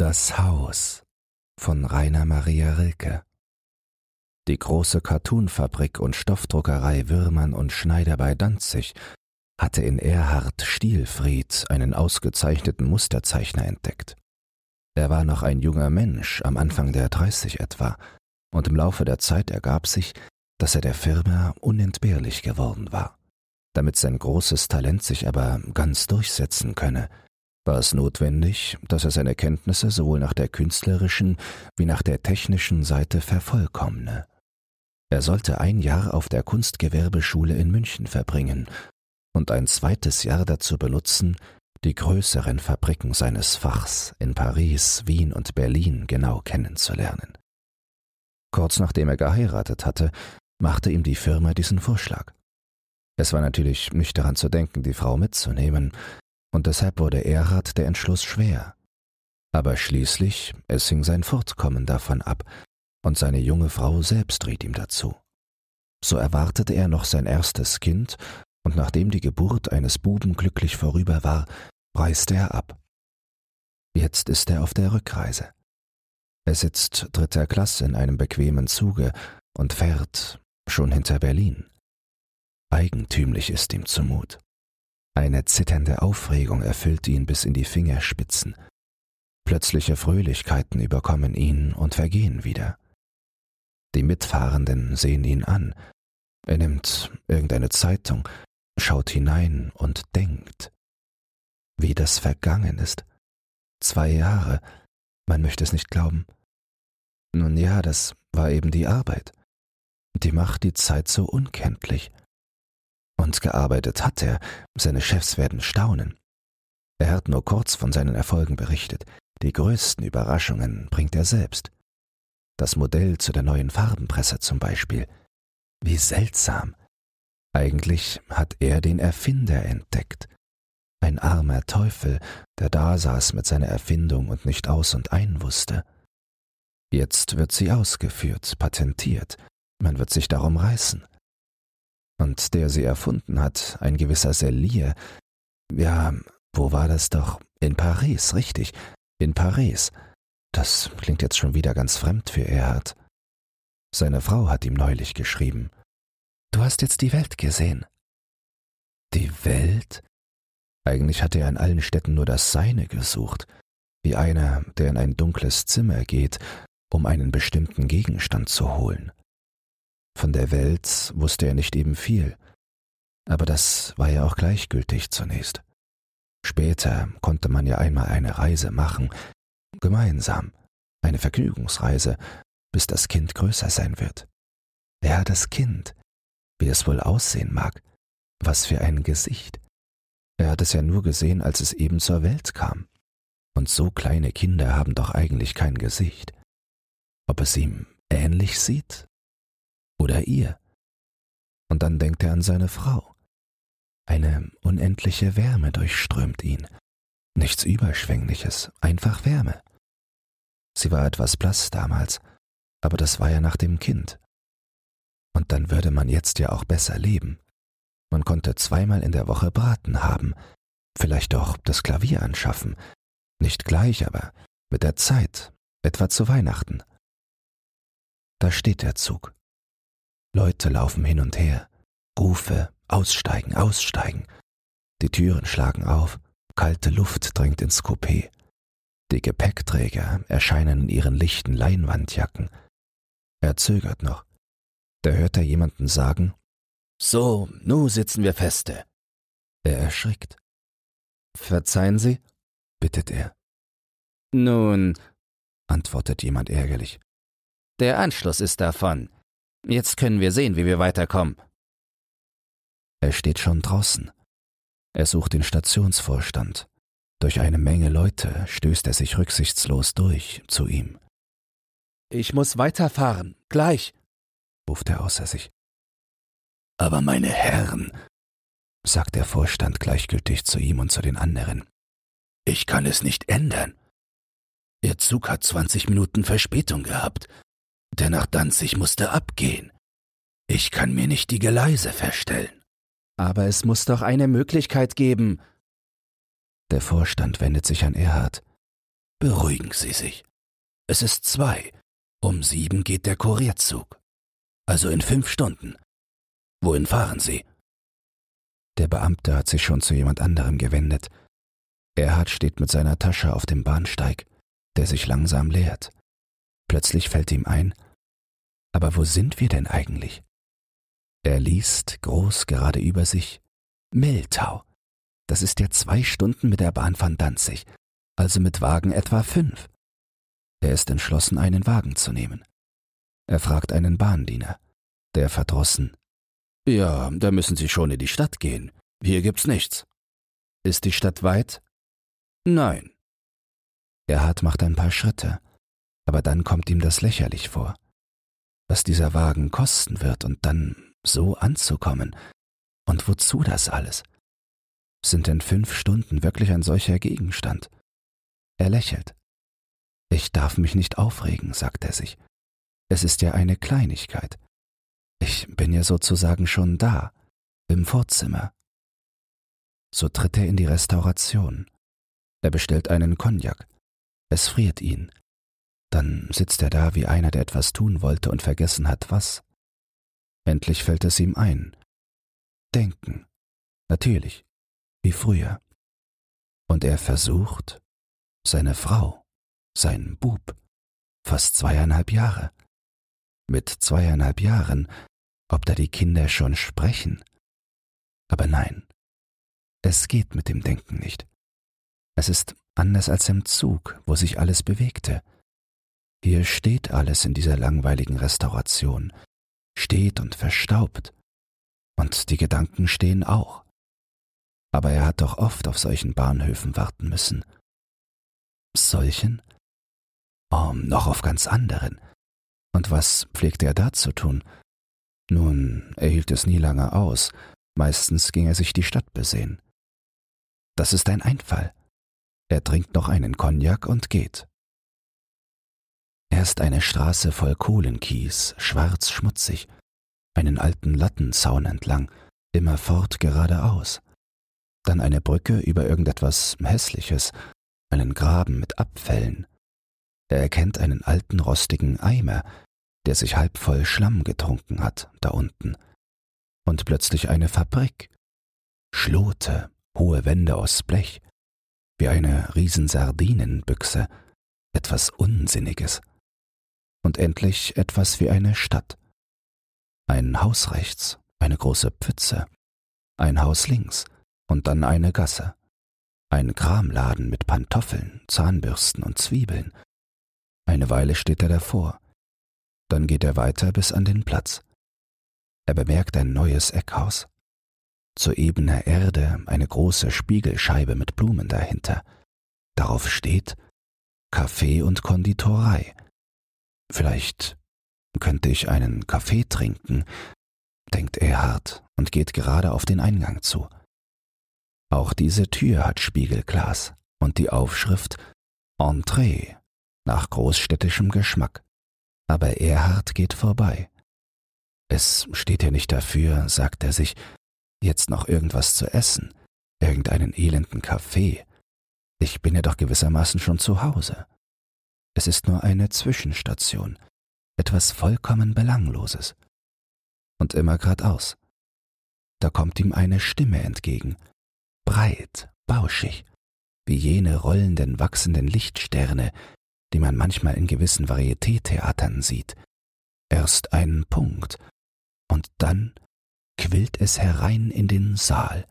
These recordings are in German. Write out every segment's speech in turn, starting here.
Das Haus von Rainer Maria Rilke Die große Cartoonfabrik und Stoffdruckerei Würmann und Schneider bei Danzig hatte in Erhard Stielfried einen ausgezeichneten Musterzeichner entdeckt. Er war noch ein junger Mensch, am Anfang der dreißig etwa, und im Laufe der Zeit ergab sich, dass er der Firma unentbehrlich geworden war. Damit sein großes Talent sich aber ganz durchsetzen könne, war es notwendig, dass er seine Kenntnisse sowohl nach der künstlerischen wie nach der technischen Seite vervollkommne. Er sollte ein Jahr auf der Kunstgewerbeschule in München verbringen und ein zweites Jahr dazu benutzen, die größeren Fabriken seines Fachs in Paris, Wien und Berlin genau kennenzulernen. Kurz nachdem er geheiratet hatte, machte ihm die Firma diesen Vorschlag. Es war natürlich nicht daran zu denken, die Frau mitzunehmen, und deshalb wurde Erhard der Entschluss schwer. Aber schließlich, es hing sein Fortkommen davon ab, und seine junge Frau selbst riet ihm dazu. So erwartete er noch sein erstes Kind, und nachdem die Geburt eines Buben glücklich vorüber war, reiste er ab. Jetzt ist er auf der Rückreise. Er sitzt dritter Klasse in einem bequemen Zuge und fährt schon hinter Berlin. Eigentümlich ist ihm zumut. Eine zitternde Aufregung erfüllt ihn bis in die Fingerspitzen. Plötzliche Fröhlichkeiten überkommen ihn und vergehen wieder. Die Mitfahrenden sehen ihn an. Er nimmt irgendeine Zeitung, schaut hinein und denkt. Wie das vergangen ist. Zwei Jahre, man möchte es nicht glauben. Nun ja, das war eben die Arbeit. Die macht die Zeit so unkenntlich. Und gearbeitet hat er, seine Chefs werden staunen. Er hat nur kurz von seinen Erfolgen berichtet, die größten Überraschungen bringt er selbst. Das Modell zu der neuen Farbenpresse zum Beispiel. Wie seltsam. Eigentlich hat er den Erfinder entdeckt. Ein armer Teufel, der dasaß mit seiner Erfindung und nicht aus und ein wusste. Jetzt wird sie ausgeführt, patentiert, man wird sich darum reißen und der sie erfunden hat, ein gewisser Sellier. Ja, wo war das doch? In Paris, richtig, in Paris. Das klingt jetzt schon wieder ganz fremd für Erhard. Seine Frau hat ihm neulich geschrieben. Du hast jetzt die Welt gesehen. Die Welt? Eigentlich hatte er in allen Städten nur das Seine gesucht, wie einer, der in ein dunkles Zimmer geht, um einen bestimmten Gegenstand zu holen. Von der Welt wusste er nicht eben viel, aber das war ja auch gleichgültig zunächst. Später konnte man ja einmal eine Reise machen, gemeinsam, eine Vergnügungsreise, bis das Kind größer sein wird. Ja, das Kind, wie es wohl aussehen mag, was für ein Gesicht. Er hat es ja nur gesehen, als es eben zur Welt kam. Und so kleine Kinder haben doch eigentlich kein Gesicht. Ob es ihm ähnlich sieht oder ihr. Und dann denkt er an seine Frau. Eine unendliche Wärme durchströmt ihn. Nichts Überschwängliches, einfach Wärme. Sie war etwas blass damals, aber das war ja nach dem Kind. Und dann würde man jetzt ja auch besser leben. Man konnte zweimal in der Woche Braten haben, vielleicht auch das Klavier anschaffen, nicht gleich, aber mit der Zeit, etwa zu Weihnachten. Da steht der Zug. Leute laufen hin und her. Rufe, aussteigen, aussteigen. Die Türen schlagen auf, kalte Luft drängt ins Coupé. Die Gepäckträger erscheinen in ihren lichten Leinwandjacken. Er zögert noch. Da hört er jemanden sagen, So, nu sitzen wir feste. Er erschrickt. Verzeihen Sie? bittet er. Nun, antwortet jemand ärgerlich. Der Anschluss ist davon. Jetzt können wir sehen, wie wir weiterkommen. Er steht schon draußen. Er sucht den Stationsvorstand. Durch eine Menge Leute stößt er sich rücksichtslos durch zu ihm. Ich muss weiterfahren, gleich, ruft er außer sich. Aber meine Herren, sagt der Vorstand gleichgültig zu ihm und zu den anderen, ich kann es nicht ändern. Ihr Zug hat zwanzig Minuten Verspätung gehabt der nach Danzig musste abgehen. Ich kann mir nicht die Geleise verstellen. Aber es muss doch eine Möglichkeit geben. Der Vorstand wendet sich an Erhard. Beruhigen Sie sich. Es ist zwei. Um sieben geht der Kurierzug. Also in fünf Stunden. Wohin fahren Sie? Der Beamte hat sich schon zu jemand anderem gewendet. Erhard steht mit seiner Tasche auf dem Bahnsteig, der sich langsam leert. Plötzlich fällt ihm ein, aber wo sind wir denn eigentlich? Er liest groß gerade über sich Miltau. Das ist ja zwei Stunden mit der Bahn von Danzig, also mit Wagen etwa fünf. Er ist entschlossen, einen Wagen zu nehmen. Er fragt einen Bahndiener, der verdrossen. Ja, da müssen Sie schon in die Stadt gehen. Hier gibt's nichts. Ist die Stadt weit? Nein. Erhard macht ein paar Schritte, aber dann kommt ihm das lächerlich vor. Was dieser Wagen kosten wird und dann so anzukommen. Und wozu das alles? Sind denn fünf Stunden wirklich ein solcher Gegenstand? Er lächelt. Ich darf mich nicht aufregen, sagt er sich. Es ist ja eine Kleinigkeit. Ich bin ja sozusagen schon da, im Vorzimmer. So tritt er in die Restauration. Er bestellt einen Cognac. Es friert ihn. Dann sitzt er da wie einer, der etwas tun wollte und vergessen hat, was. Endlich fällt es ihm ein. Denken. Natürlich. Wie früher. Und er versucht, seine Frau, sein Bub, fast zweieinhalb Jahre. Mit zweieinhalb Jahren, ob da die Kinder schon sprechen. Aber nein, es geht mit dem Denken nicht. Es ist anders als im Zug, wo sich alles bewegte. Hier steht alles in dieser langweiligen Restauration, steht und verstaubt. Und die Gedanken stehen auch. Aber er hat doch oft auf solchen Bahnhöfen warten müssen. Solchen? Oh, noch auf ganz anderen. Und was pflegte er da zu tun? Nun, er hielt es nie lange aus, meistens ging er sich die Stadt besehen. Das ist ein Einfall. Er trinkt noch einen Cognac und geht. Erst eine Straße voll Kohlenkies, schwarz schmutzig, einen alten Lattenzaun entlang, immerfort geradeaus. Dann eine Brücke über irgendetwas Hässliches, einen Graben mit Abfällen. Er erkennt einen alten rostigen Eimer, der sich halb voll Schlamm getrunken hat, da unten. Und plötzlich eine Fabrik. Schlote, hohe Wände aus Blech, wie eine Riesensardinenbüchse, etwas Unsinniges und endlich etwas wie eine Stadt. Ein Haus rechts, eine große Pfütze, ein Haus links und dann eine Gasse, ein Kramladen mit Pantoffeln, Zahnbürsten und Zwiebeln. Eine Weile steht er davor, dann geht er weiter bis an den Platz. Er bemerkt ein neues Eckhaus. Zu ebener Erde eine große Spiegelscheibe mit Blumen dahinter. Darauf steht Kaffee und Konditorei. Vielleicht könnte ich einen Kaffee trinken, denkt Erhard und geht gerade auf den Eingang zu. Auch diese Tür hat Spiegelglas und die Aufschrift Entree nach großstädtischem Geschmack. Aber Erhard geht vorbei. Es steht hier nicht dafür, sagt er sich, jetzt noch irgendwas zu essen, irgendeinen elenden Kaffee. Ich bin ja doch gewissermaßen schon zu Hause. Es ist nur eine Zwischenstation, etwas vollkommen Belangloses. Und immer geradeaus. Da kommt ihm eine Stimme entgegen, breit, bauschig, wie jene rollenden, wachsenden Lichtsterne, die man manchmal in gewissen Varieté-Theatern sieht. Erst ein Punkt, und dann quillt es herein in den Saal.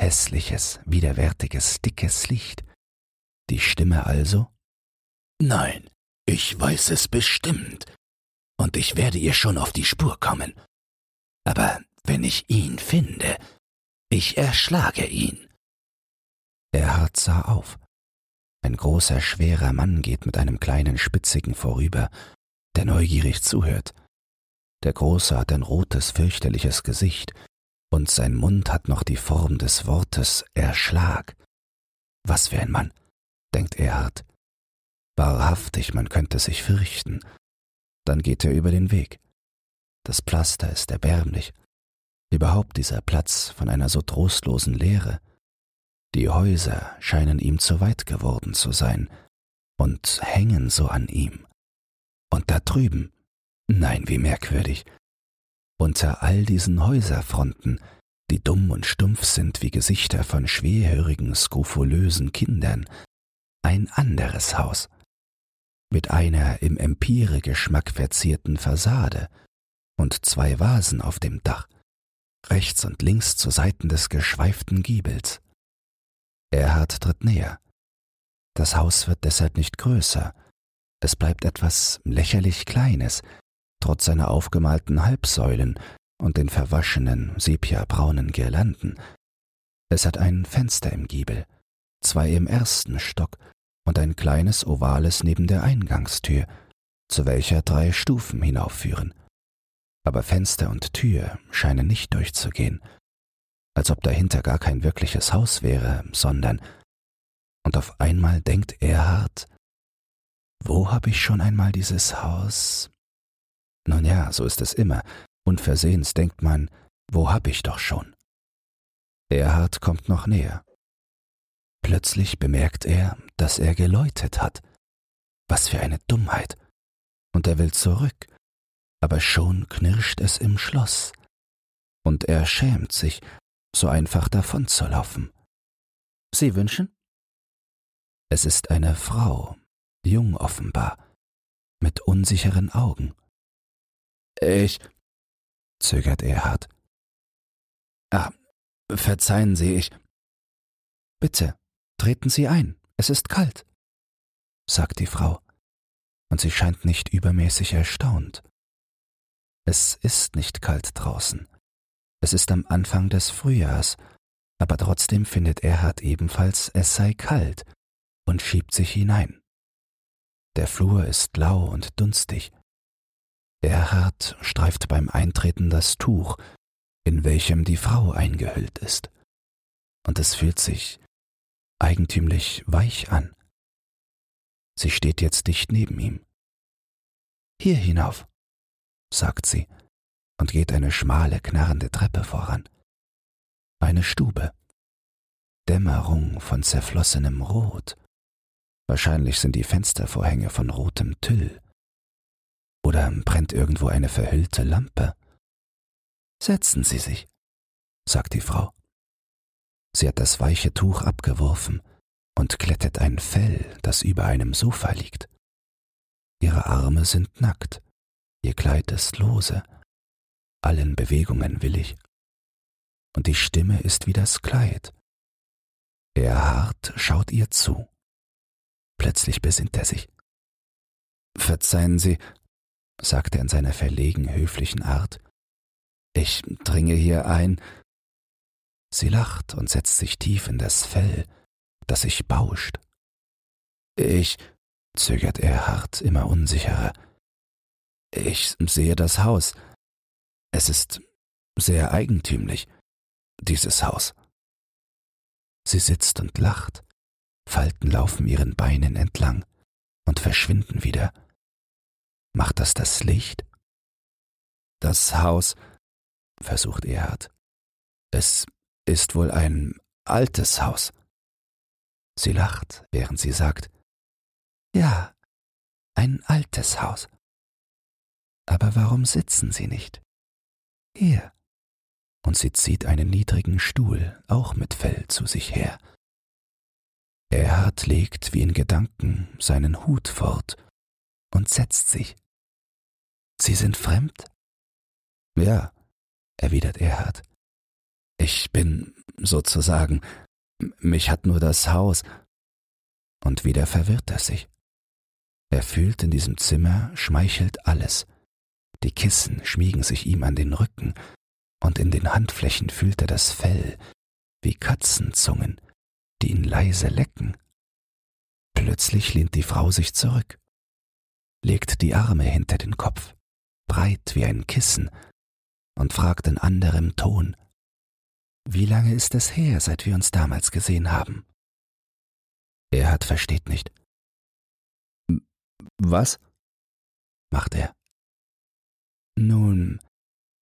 Hässliches, widerwärtiges, dickes Licht. Die Stimme also Nein, ich weiß es bestimmt. Und ich werde ihr schon auf die Spur kommen. Aber wenn ich ihn finde, ich erschlage ihn. Erhard sah auf. Ein großer, schwerer Mann geht mit einem kleinen Spitzigen vorüber, der neugierig zuhört. Der Große hat ein rotes, fürchterliches Gesicht, und sein Mund hat noch die Form des Wortes Erschlag. Was für ein Mann, denkt Erhard. Wahrhaftig, man könnte sich fürchten. Dann geht er über den Weg. Das Pflaster ist erbärmlich. Überhaupt dieser Platz von einer so trostlosen Leere. Die Häuser scheinen ihm zu weit geworden zu sein, und hängen so an ihm. Und da drüben, nein, wie merkwürdig, unter all diesen Häuserfronten, die dumm und stumpf sind wie Gesichter von schwerhörigen, skrofulösen Kindern, ein anderes Haus, mit einer im Empire-Geschmack verzierten Fassade und zwei Vasen auf dem Dach, rechts und links zu Seiten des geschweiften Giebels. Erhard tritt näher. Das Haus wird deshalb nicht größer, es bleibt etwas lächerlich Kleines, trotz seiner aufgemalten Halbsäulen und den verwaschenen, sepiabraunen Girlanden. Es hat ein Fenster im Giebel, zwei im ersten Stock und ein kleines ovales neben der Eingangstür, zu welcher drei Stufen hinaufführen. Aber Fenster und Tür scheinen nicht durchzugehen, als ob dahinter gar kein wirkliches Haus wäre, sondern und auf einmal denkt Erhard, wo hab ich schon einmal dieses Haus? Nun ja, so ist es immer. Unversehens denkt man, wo hab ich doch schon? Erhard kommt noch näher. Plötzlich bemerkt er, dass er geläutet hat. Was für eine Dummheit. Und er will zurück, aber schon knirscht es im Schloss. Und er schämt sich, so einfach davonzulaufen. Sie wünschen? Es ist eine Frau, jung offenbar, mit unsicheren Augen. Ich, zögert Erhard. Ah, verzeihen Sie, ich. Bitte, treten Sie ein, es ist kalt, sagt die Frau, und sie scheint nicht übermäßig erstaunt. Es ist nicht kalt draußen. Es ist am Anfang des Frühjahrs, aber trotzdem findet Erhard ebenfalls, es sei kalt und schiebt sich hinein. Der Flur ist lau und dunstig. Erhard streift beim Eintreten das Tuch, in welchem die Frau eingehüllt ist, und es fühlt sich eigentümlich weich an. Sie steht jetzt dicht neben ihm. Hier hinauf, sagt sie und geht eine schmale, knarrende Treppe voran. Eine Stube. Dämmerung von zerflossenem Rot. Wahrscheinlich sind die Fenstervorhänge von rotem Tüll. Oder brennt irgendwo eine verhüllte Lampe? Setzen Sie sich, sagt die Frau. Sie hat das weiche Tuch abgeworfen und klettet ein Fell, das über einem Sofa liegt. Ihre Arme sind nackt, ihr Kleid ist lose, allen Bewegungen willig. Und die Stimme ist wie das Kleid. Erhard schaut ihr zu. Plötzlich besinnt er sich. Verzeihen Sie, sagt er in seiner verlegen höflichen Art, ich dringe hier ein. Sie lacht und setzt sich tief in das Fell, das sich bauscht. Ich, zögert er hart, immer unsicherer. Ich sehe das Haus. Es ist sehr eigentümlich, dieses Haus. Sie sitzt und lacht, Falten laufen ihren Beinen entlang und verschwinden wieder. Macht das das Licht? Das Haus, versucht Erhard. Es ist wohl ein altes Haus. Sie lacht, während sie sagt, ja, ein altes Haus. Aber warum sitzen Sie nicht? Hier. Und sie zieht einen niedrigen Stuhl, auch mit Fell, zu sich her. Erhard legt wie in Gedanken seinen Hut fort und setzt sich. Sie sind fremd? Ja, erwidert Erhard. Ich bin sozusagen, mich hat nur das Haus. Und wieder verwirrt er sich. Er fühlt in diesem Zimmer, schmeichelt alles. Die Kissen schmiegen sich ihm an den Rücken, und in den Handflächen fühlt er das Fell, wie Katzenzungen, die ihn leise lecken. Plötzlich lehnt die Frau sich zurück, legt die Arme hinter den Kopf, breit wie ein Kissen, und fragt in anderem Ton, wie lange ist es her, seit wir uns damals gesehen haben? Erhard versteht nicht. Was? macht er. Nun,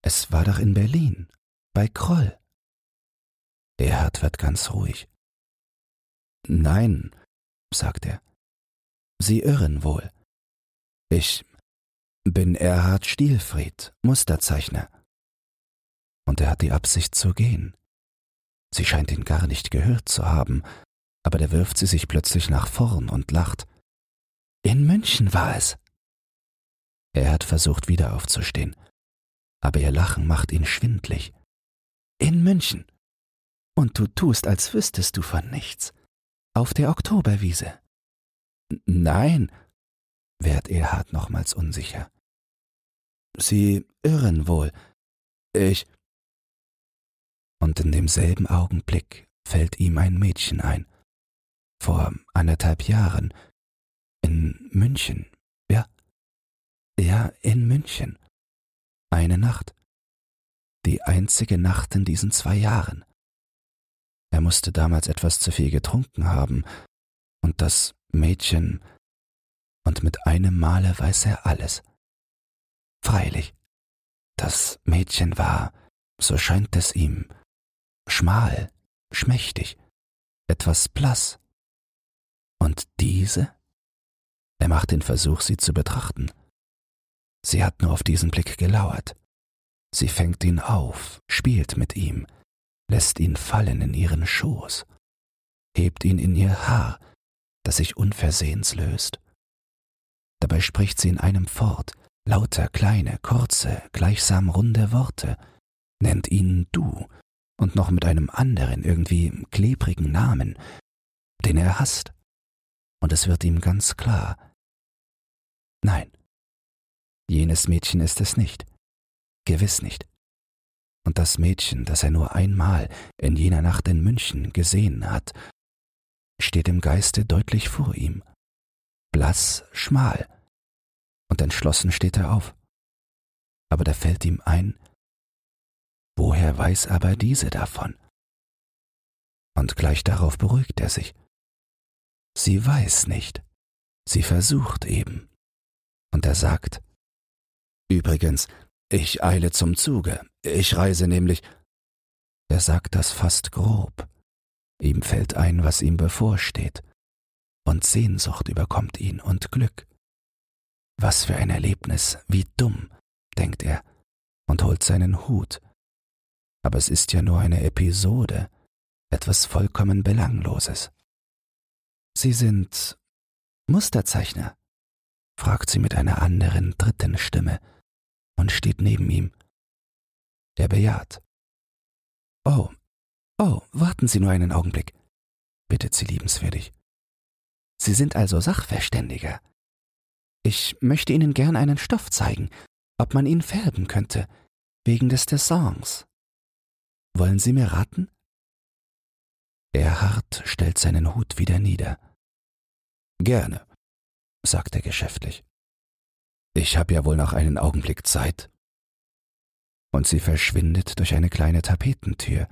es war doch in Berlin, bei Kroll. Erhard wird ganz ruhig. Nein, sagt er. Sie irren wohl. Ich bin Erhard Stielfried, Musterzeichner. Und er hat die Absicht zu gehen. Sie scheint ihn gar nicht gehört zu haben, aber da wirft sie sich plötzlich nach vorn und lacht. In München war es. Er hat versucht, wieder aufzustehen, aber ihr Lachen macht ihn schwindlig. In München. Und du tust, als wüsstest du von nichts. Auf der Oktoberwiese. Nein, wehrt Erhard nochmals unsicher. Sie irren wohl. Ich. Und in demselben Augenblick fällt ihm ein Mädchen ein. Vor anderthalb Jahren. In München. Ja. Ja, in München. Eine Nacht. Die einzige Nacht in diesen zwei Jahren. Er musste damals etwas zu viel getrunken haben, und das Mädchen, und mit einem Male weiß er alles. Freilich, das Mädchen war, so scheint es ihm, schmal, schmächtig, etwas blass. Und diese? Er macht den Versuch, sie zu betrachten. Sie hat nur auf diesen Blick gelauert. Sie fängt ihn auf, spielt mit ihm, lässt ihn fallen in ihren Schoß, hebt ihn in ihr Haar, das sich unversehens löst. Dabei spricht sie in einem fort, lauter kleine, kurze, gleichsam runde Worte, nennt ihn du und noch mit einem anderen, irgendwie klebrigen Namen, den er hasst. Und es wird ihm ganz klar. Nein, jenes Mädchen ist es nicht, gewiss nicht. Und das Mädchen, das er nur einmal in jener Nacht in München gesehen hat, steht im Geiste deutlich vor ihm, blass, schmal, und entschlossen steht er auf. Aber da fällt ihm ein, woher weiß aber diese davon? Und gleich darauf beruhigt er sich. Sie weiß nicht, sie versucht eben. Und er sagt, Übrigens, ich eile zum Zuge, ich reise nämlich. Er sagt das fast grob. Ihm fällt ein, was ihm bevorsteht, und Sehnsucht überkommt ihn und Glück. Was für ein Erlebnis, wie dumm, denkt er und holt seinen Hut. Aber es ist ja nur eine Episode, etwas vollkommen Belangloses. Sie sind Musterzeichner? fragt sie mit einer anderen, dritten Stimme und steht neben ihm. Er bejaht. Oh, oh, warten Sie nur einen Augenblick, bittet sie liebenswürdig. Sie sind also Sachverständiger. Ich möchte Ihnen gern einen Stoff zeigen, ob man ihn färben könnte, wegen des Dessins. Wollen Sie mir raten? Erhard stellt seinen Hut wieder nieder. Gerne, sagt er geschäftlich. Ich habe ja wohl noch einen Augenblick Zeit. Und sie verschwindet durch eine kleine Tapetentür,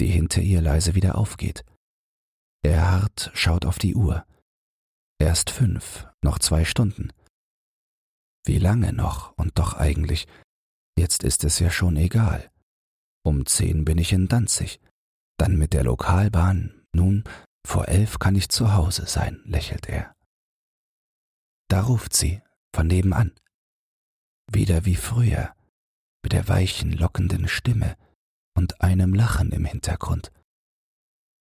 die hinter ihr leise wieder aufgeht. Erhard schaut auf die Uhr. Erst fünf, noch zwei Stunden. Wie lange noch und doch eigentlich, jetzt ist es ja schon egal. Um zehn bin ich in Danzig, dann mit der Lokalbahn, nun, vor elf kann ich zu Hause sein, lächelt er. Da ruft sie, von nebenan. Wieder wie früher, mit der weichen, lockenden Stimme und einem Lachen im Hintergrund.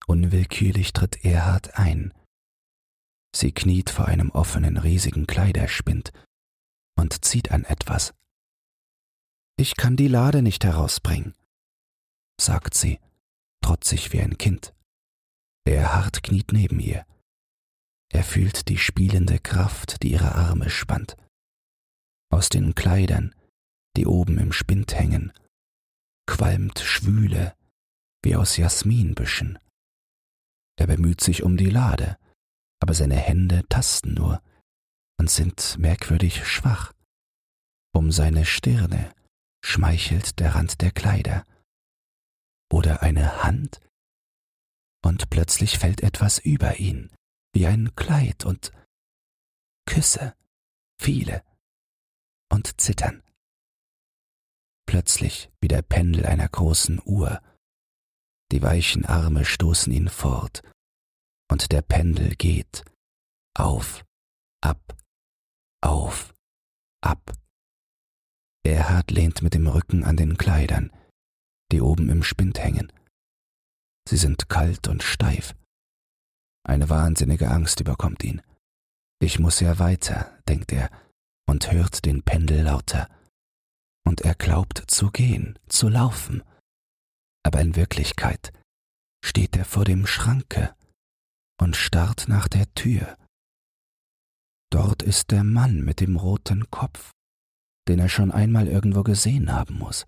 Unwillkürlich tritt Erhard ein, Sie kniet vor einem offenen, riesigen Kleiderspind und zieht an etwas. Ich kann die Lade nicht herausbringen, sagt sie, trotzig wie ein Kind. Erhard kniet neben ihr. Er fühlt die spielende Kraft, die ihre Arme spannt. Aus den Kleidern, die oben im Spind hängen, qualmt Schwüle wie aus Jasminbüschen. Er bemüht sich um die Lade, aber seine Hände tasten nur und sind merkwürdig schwach. Um seine Stirne schmeichelt der Rand der Kleider. Oder eine Hand? Und plötzlich fällt etwas über ihn, wie ein Kleid und Küsse, viele und Zittern. Plötzlich wie der Pendel einer großen Uhr. Die weichen Arme stoßen ihn fort und der Pendel geht auf ab, auf, ab. Erhard lehnt mit dem Rücken an den Kleidern, die oben im Spind hängen. Sie sind kalt und steif. Eine wahnsinnige Angst überkommt ihn. Ich muss ja weiter, denkt er, und hört den Pendel lauter. Und er glaubt zu gehen, zu laufen. Aber in Wirklichkeit steht er vor dem Schranke und starrt nach der Tür. Dort ist der Mann mit dem roten Kopf, den er schon einmal irgendwo gesehen haben muss.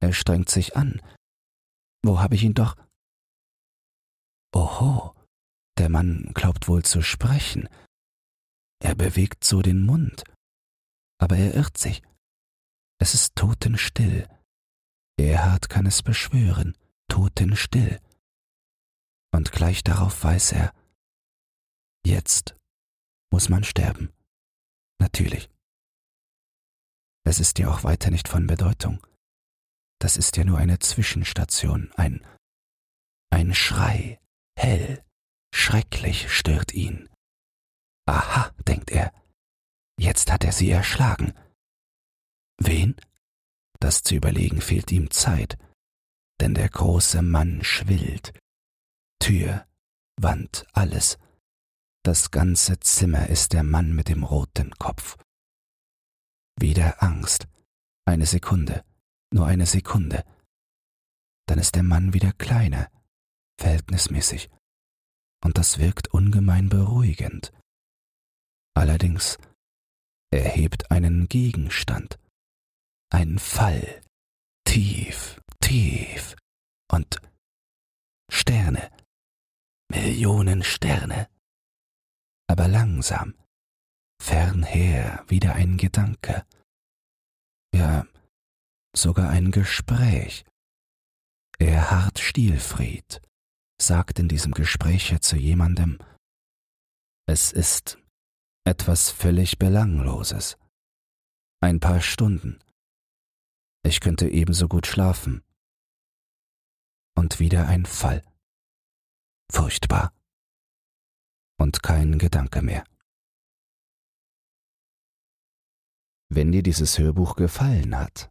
Er strengt sich an. Wo habe ich ihn doch? Oho, der Mann glaubt wohl zu sprechen. Er bewegt so den Mund. Aber er irrt sich. Es ist totenstill. Erhard kann es beschwören, totenstill. Und gleich darauf weiß er, jetzt muss man sterben. Natürlich. Es ist ja auch weiter nicht von Bedeutung. Das ist ja nur eine Zwischenstation, ein, ein Schrei, hell, schrecklich stört ihn. Aha, denkt er, jetzt hat er sie erschlagen. Wen? Das zu überlegen fehlt ihm Zeit, denn der große Mann schwillt. Tür, Wand, alles. Das ganze Zimmer ist der Mann mit dem roten Kopf. Wieder Angst. Eine Sekunde, nur eine Sekunde. Dann ist der Mann wieder kleiner, verhältnismäßig. Und das wirkt ungemein beruhigend. Allerdings, er hebt einen Gegenstand. Ein Fall. Tief, tief. Und Sterne. Millionen Sterne. Aber langsam. Fernher wieder ein Gedanke. Ja, sogar ein Gespräch. Erhard Stielfried sagt in diesem Gespräche zu jemandem, es ist etwas völlig Belangloses. Ein paar Stunden. Ich könnte ebenso gut schlafen. Und wieder ein Fall. Furchtbar. Und kein Gedanke mehr. Wenn dir dieses Hörbuch gefallen hat,